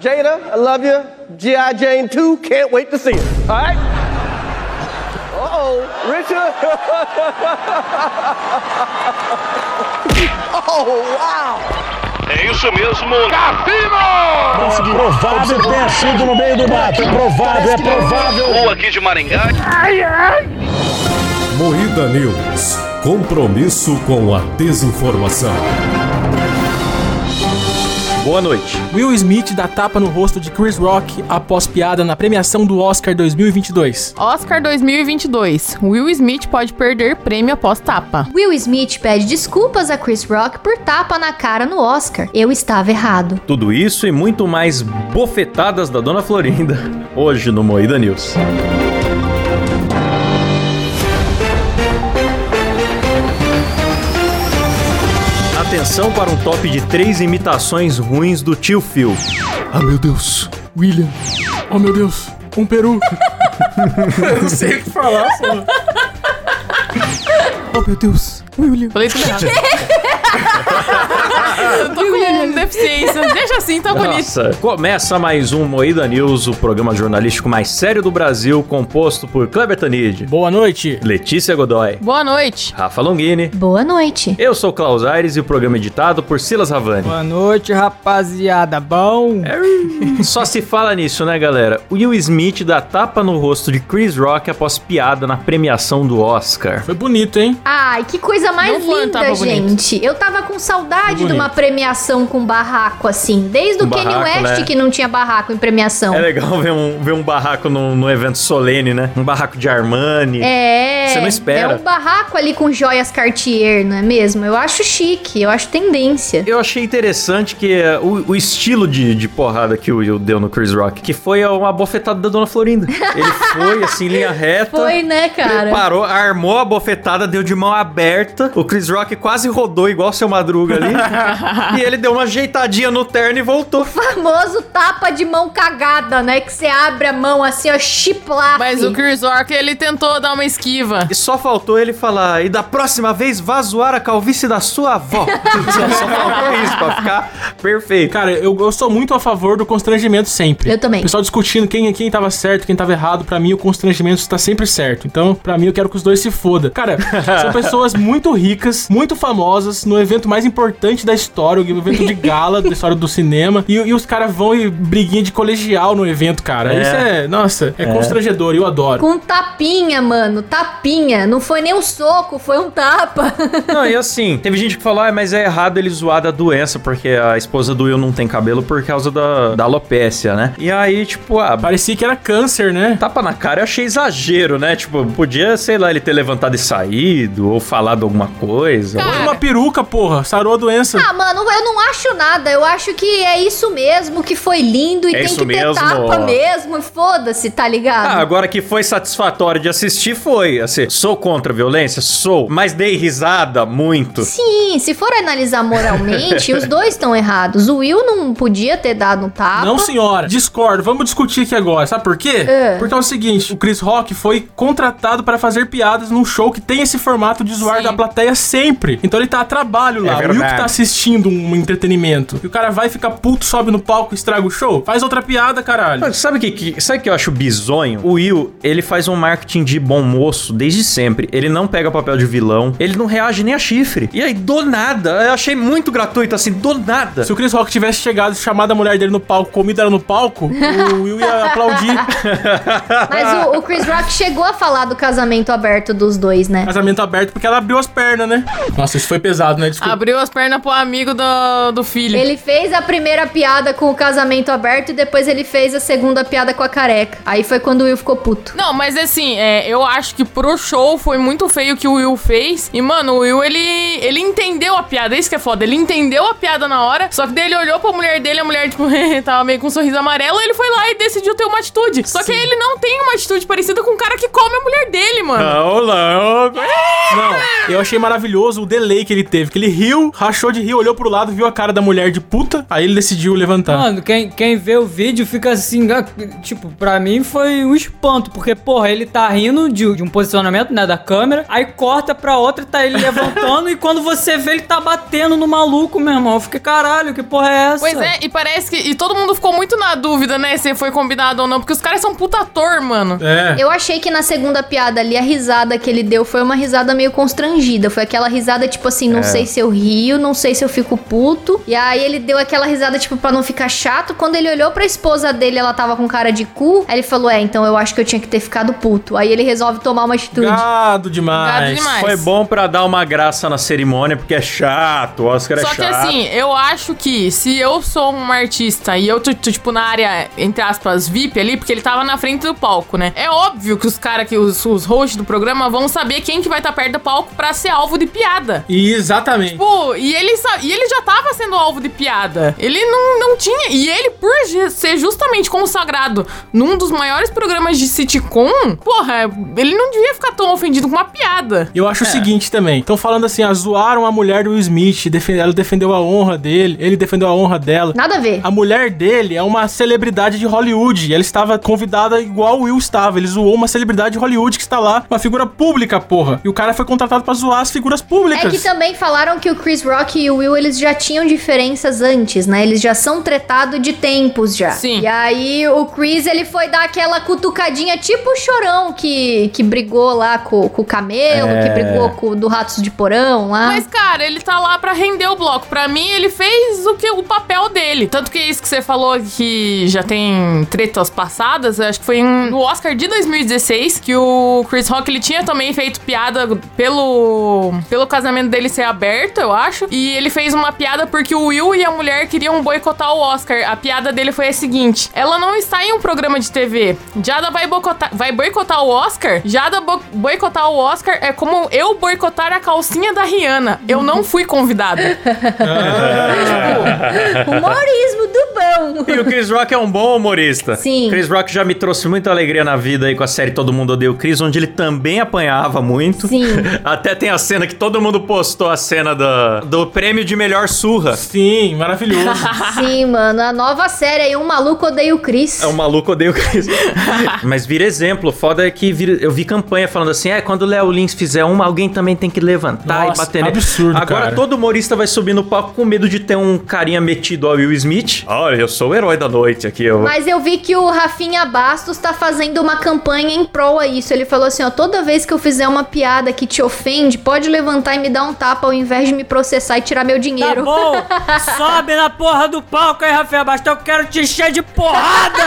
Jada, I love you. G.I. Jane 2, can't wait to see it. All right? Uh-oh, Richard. oh, wow. É isso mesmo, Cassino! Provável que tenha sido no meio do mato. É provável, é provável. Ou aqui de Maringá. Moída News. Compromisso com a desinformação. Boa noite. Will Smith dá tapa no rosto de Chris Rock após piada na premiação do Oscar 2022. Oscar 2022. Will Smith pode perder prêmio após tapa. Will Smith pede desculpas a Chris Rock por tapa na cara no Oscar. Eu estava errado. Tudo isso e muito mais bofetadas da Dona Florinda hoje no Moída News. Atenção para um top de três imitações ruins do tio Phil. Ah, meu Deus. William. Oh, meu Deus. Um peru. Eu não sei o que falar, só. Oh, meu Deus. William. Falei tudo errado. Eu tô com deficiência. Deixa assim, tá bonito. Nossa, começa mais um Moída News, o programa jornalístico mais sério do Brasil, composto por Kleber Tanid, Boa noite. Letícia Godoy, Boa noite. Rafa Longini. Boa noite. Eu sou Klaus Aires e o programa é editado por Silas Ravani. Boa noite, rapaziada. Bom? Só se fala nisso, né, galera? Will Smith dá tapa no rosto de Chris Rock após piada na premiação do Oscar. Foi bonito, hein? Ai, que coisa mais Não linda, gente. Eu tava com saudade de uma premiação com barraco assim. Desde o Um Kanye barraco, West né? que não tinha barraco em premiação. É legal ver um, ver um barraco num, num evento solene, né? Um barraco de Armani. É. Você não espera. É um barraco ali com joias Cartier, não é mesmo? Eu acho chique, eu acho tendência. Eu achei interessante que eh, o, o estilo de, de porrada que o Will deu no Chris Rock, que foi uma bofetada da Dona Florinda. Ele foi, assim, linha reta. Foi, né, cara? Preparou, armou a bofetada, deu de mão aberta. O Chris Rock quase rodou igual seu Madruga ali. e ele deu uma ajeitadinha no terno e voltou. Famoso tapa de mão cagada, né? Que você abre a mão assim, ó, chiplap. Mas o Chris Rock, ele tentou dar uma esquiva. E só faltou ele falar, e da próxima vez vá zoar a calvície da sua avó. só, só faltou isso pra ficar perfeito. Cara, eu, eu sou muito a favor do constrangimento sempre. Eu também. O pessoal discutindo quem, quem tava certo, quem tava errado. Pra mim, o constrangimento está sempre certo. Então, pra mim, eu quero que os dois se foda. Cara, são pessoas muito ricas, muito famosas, no evento mais importante da história, o evento de gala da história do cinema. E, e os caras vão e briguinha de colegial no evento, cara. É. Isso é, nossa, é, constrangedor. Eu adoro. Com tapinha, mano, tapinha. Não foi nem um soco, foi um tapa. Não, e assim, teve gente que falou, ah, mas é errado ele zoar da doença, porque a esposa do Will não tem cabelo por causa da, da alopécia, né? E aí, tipo, ah, Parecia que era câncer, né? tapa na cara eu achei exagero, né? Tipo, podia, sei lá, ele ter levantado e saído, ou falado alguma coisa. Põe uma peruca, porra. Sarou a doença. ah, mano, eu não acho nada. Eu acho que é isso mesmo, que foi lindo e É tem isso que ter mesmo. tapa mesmo. Foda-se, tá ligado? Ah, agora que foi satisfatório de assistir, foi. Assim, sou contra a violência? Sou. Mas dei risada muito. Sim, se for analisar moralmente, os dois estão errados. O Will não podia ter dado um tapa. Não, senhora. Discordo. Vamos discutir aqui agora. Sabe por quê? É. Porque é o seguinte: o Chris Rock foi contratado para fazer piadas num show que tem esse formato de zoar Sim. da plateia sempre. Então ele tá a trabalho lá. É o Will verdade. que tá assistindo um entretenimento. E o cara vai ficar puto, sobe no palco, estraga o show. Faz outra piada, caralho. Mas Sabe o que, que, sabe o que eu acho bizonho? O Will, ele faz um marketing de bom moço desde sempre. Ele não pega papel de vilão, ele não reage nem a chifre. E aí, do nada, eu achei muito gratuito, assim, do nada. Se o Chris Rock tivesse chegado e chamado a mulher dele no palco, comido ela no palco, o Will ia aplaudir. Mas o, o Chris Rock chegou a falar do casamento aberto dos dois, né? Casamento aberto porque ela abriu as pernas, né? Nossa, isso foi pesado, né? Desculpa. Abriu as pernas pro amigo do, do filho. Ele fez a primeira piada com o casamento aberto e depois ele fez a segunda piada com a careca. Aí foi quando o Will ficou puto. Não, mas assim, é, eu acho que pro show foi muito feio o que o Will fez. E, mano, o Will, ele, ele entendeu a piada. Isso que é foda. Ele entendeu a piada na hora. Só que daí ele olhou pra mulher dele, a mulher, tipo, tava meio com um sorriso amarelo. Ele foi lá e decidiu ter uma atitude. Só que aí ele não tem uma atitude parecida com o cara que come a mulher dele, mano. Não, não. Não, eu achei maravilhoso o delay que ele teve. Que ele riu, rachou de rir, olhou pro lado, viu a cara da mulher de puta, aí ele decidiu levantar. Mano, quem, quem vê o vídeo fica assim, ah, tipo, pra mim foi um espanto, porque, porra, ele tá rindo de, de um posicionamento, né, da câmera, aí corta pra outra, tá ele levantando, e quando você vê, ele tá batendo no maluco, meu irmão. Eu fiquei, caralho, que porra é essa? Pois é, e parece que. E todo mundo ficou muito na dúvida, né? Se foi combinado ou não, porque os caras são puta ator, mano. É. Eu achei que na segunda piada ali, a risada que ele deu foi uma risada meio constrangida. Foi aquela risada, tipo assim, não sei se eu rio, não sei se eu fico puto. E aí ele deu aquela risada, tipo, pra não ficar chato. Quando ele olhou pra esposa dele, ela tava com cara de cu. Aí ele falou: É, então eu acho que eu tinha que ter ficado puto. Aí ele resolve tomar uma atitude. Gado demais. Gado demais. Foi bom pra dar uma graça na cerimônia, porque é chato, o Oscar é Só chato. que assim, eu acho que se eu sou um artista e eu tô, tô, tipo, na área, entre aspas, VIP ali, porque ele tava na frente do palco, né? É óbvio que os caras, que os, os hosts do programa vão saber quem que vai estar perto do palco pra ser alvo de piada. Exatamente. Pô, e ele, e ele já tava sendo alvo de piada. Ele não, não tinha. E ele, por ser justamente consagrado num dos maiores programas de sitcom, porra, ele não devia ficar tão ofendido com uma piada. Eu acho o seguinte também. Estão falando assim, ah, zoaram a mulher do Will Smith, ela defendeu a honra dele, ele defendeu a honra dela. Nada a ver. A mulher dele é uma celebridade de Hollywood. E ela estava convidada igual o Will estava. Ele zoou uma celebridade de Hollywood que está lá, uma figura pública, porra. E o cara foi contratado pra zoar as figuras públicas. É que também falaram que o Chris Rock e o Will, eles já tinham diferenças antes, né? Eles já são tretados de tempos já. Sim. E aí o Chris, ele foi dar aquela cutucadinha tipo o Chorão que, que brigou lá com, com o Camelo, É. que brigou com o do Ratos de Porão lá. Mas, cara, ele tá lá pra render o bloco. Pra mim, ele fez o que o papel dele. Tanto que isso que você falou que já tem tretas passadas, eu acho que foi no Oscar de 2016 que o Chris Rock ele tinha também feito piada pelo pelo casamento dele ser aberto, eu acho. E ele fez uma piada porque o Will e a mulher queriam boicotar o Oscar. A piada dele foi a seguinte: ela não está em um programa de TV. Jada vai boicotar, vai boicotar o Oscar. Jada bo- boicotar o Oscar é como eu boicotar a calcinha da Rihanna. Eu não fui convidada. Humorismo E o Chris Rock é um bom humorista. Sim. Chris Rock já me trouxe muita alegria na vida aí com a série Todo Mundo Odeia o Chris, onde ele também apanhava muito. Sim. Até tem a cena que todo mundo postou a cena do, do prêmio de melhor surra. Sim, maravilhoso. Sim, mano. A nova série aí, Um Maluco Odeia o Chris. É um maluco odeio o Chris. Mas vira exemplo. Foda é que vira- eu vi campanha falando assim: é, quando o Léo Lins fizer uma, alguém também tem que levantar Nossa, e bater nele. absurdo, Agora cara. todo humorista vai subir no palco com medo de ter um carinha metido ao Will Smith. Olha, eu sou o herói da noite aqui. Eu... Mas eu vi que o Rafinha Bastos tá fazendo uma campanha em prol a isso. Ele falou assim, ó, toda vez que eu fizer uma piada que te ofende, pode levantar e me dar um tapa ao invés de me processar e tirar meu Tá dinheiro. bom, sobe na porra do palco aí, Rafael Bastos, eu quero te encher de porrada!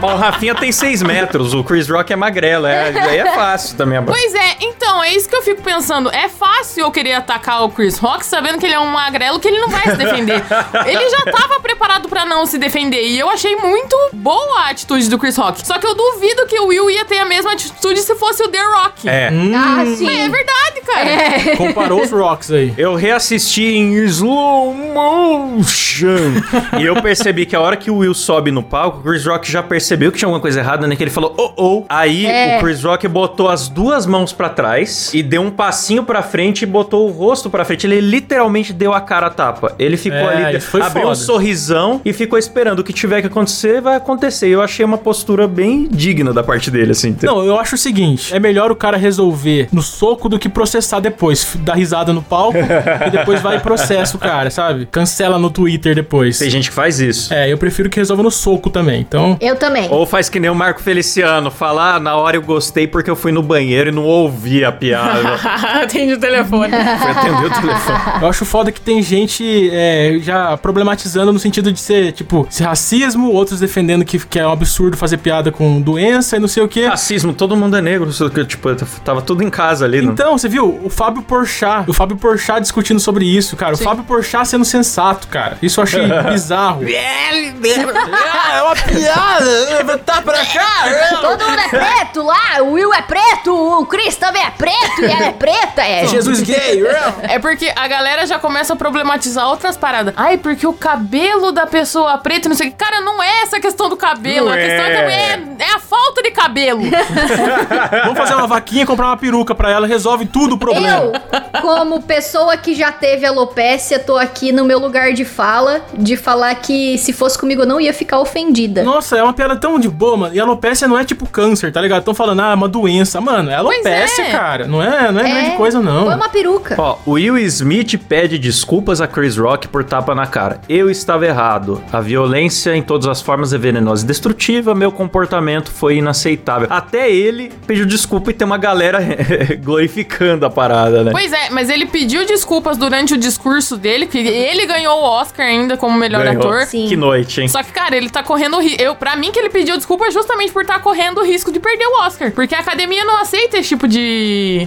Mas o Rafinha tem 6 metros, o Chris Rock é magrelo. É, aí é fácil também. Pois é, então, é isso que eu fico pensando. É fácil eu querer atacar o Chris Rock sabendo que ele é um magrelo que ele não vai se defender. ele já tava preparado pra não se defender. E eu achei muito boa a atitude do Chris Rock. Só que eu duvido que o Will ia ter a mesma atitude se fosse o The Rock. É. Ah, sim. Mas é verdade, cara. Comparou os rocks aí. Eu reassisti em slow motion. e eu percebi que a hora que o Will sobe no palco, o Chris Rock já percebeu que tinha alguma coisa errada, né? Que ele falou, oh, oh. Aí É. o Chris Rock botou as duas mãos pra trás e deu um passinho pra frente e botou o rosto pra frente. Ele literalmente deu a cara a tapa. Ele ficou É, ali, abriu um foda. sorrisão e ficou esperando. O que tiver que acontecer, vai acontecer. Eu achei uma postura bem digna da parte dele, assim. Não, eu acho o seguinte: é melhor o cara resolver no soco do que processar depois. Dar risada no palco e depois vai e processa o cara, sabe? Cancela no Twitter depois. Tem gente que faz isso. É, eu prefiro que resolva no soco também. Então, Eu também. Ou faz que nem o Marco Feliciano, falar, ah, na hora eu gostei porque eu fui no banheiro e não ouvi a piada. Atende o telefone. Fui atender o telefone. eu acho foda que tem gente é, já problematizando no sentido de ser, tipo, ser racismo, outros defendendo que, que é um absurdo fazer piada com doença e não sei o quê. Racismo, todo mundo é negro, só que, tipo, tava tudo em casa ali. não- Então, você viu? O Fábio Porchat, o Fábio Porchat discutindo sobre isso, cara. O Fábio Porchat sendo sensato, cara. Isso eu achei bizarro. É uma piada! Tá pra cá! Todo mundo é preto lá, o Will é preto, o Chris também é preto. Preto e ela é preta, é. Jesus gay, É porque a galera já começa a problematizar outras paradas. Ai, porque o cabelo da pessoa preta, não sei o que. Cara, não é essa questão do cabelo. Não a questão é, é. que é, é a falta de cabelo. Vamos fazer uma vaquinha, comprar uma peruca pra ela, resolve tudo o problema. Eu, como pessoa que já teve alopécia, tô aqui no meu lugar de fala, de falar que se fosse comigo eu não ia ficar ofendida. Nossa, é uma piada tão de boa, mano. E alopecia não é tipo câncer, tá ligado? Estão falando, ah, é uma doença. Mano, é alopecia, é. cara. Não é, não é, grande coisa, não. Foi uma peruca. Ó, o Will Smith pede desculpas a Chris Rock por tapa na cara. Eu estava errado. A violência em todas as formas é venenosa e destrutiva. Meu comportamento foi inaceitável. Até ele pediu desculpa e tem uma galera glorificando a parada, né? Pois é, mas ele pediu desculpas durante o discurso dele, que ele ganhou o Oscar ainda como melhor Ganhou. ator. Sim. Que noite, hein? Só que, cara, ele tá correndo risco. Eu, pra mim, que ele pediu desculpa justamente por estar correndo o risco de perder o Oscar. Porque a academia não aceita esse tipo de,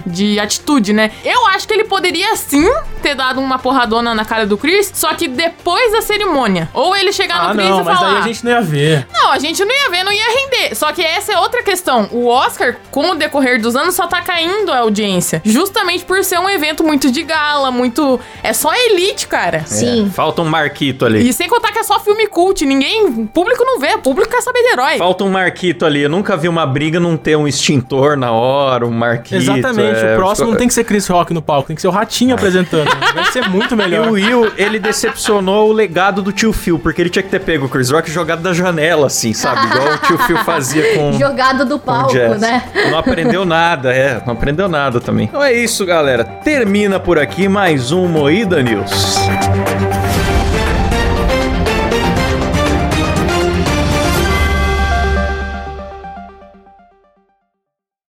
de atitude, né? Eu acho que ele poderia sim ter dado uma porradona na cara do Chris, só que depois da cerimônia. Ou ele chegar Ah, no Chris não, e mas falar. daí a gente não ia ver. Não, a gente não ia ver, não ia render. Só que essa é outra questão. O Oscar, com o decorrer dos anos, só tá caindo a audiência. Justamente por ser um evento muito de gala, muito. É só elite, cara. Sim. Falta um Marquito ali. E sem contar que é só filme cult. Ninguém. O público não vê, o público quer saber de herói. Falta um Marquito ali. Eu nunca vi uma briga não ter um extintor na hora, um Marquito. Exatamente. É, o próximo não tem que ser Chris Rock no palco, tem que ser o Ratinho apresentando. Vai ser muito E melhor. o Will, ele decepcionou o legado do tio Phil, porque ele tinha que ter pego o Chris Rock e jogado da janela, assim, sabe? Igual o tio Phil fazia com. Jogado do palco, né? Não aprendeu nada, é. Não aprendeu nada também. Então é isso, galera. Termina por aqui mais um Moída News.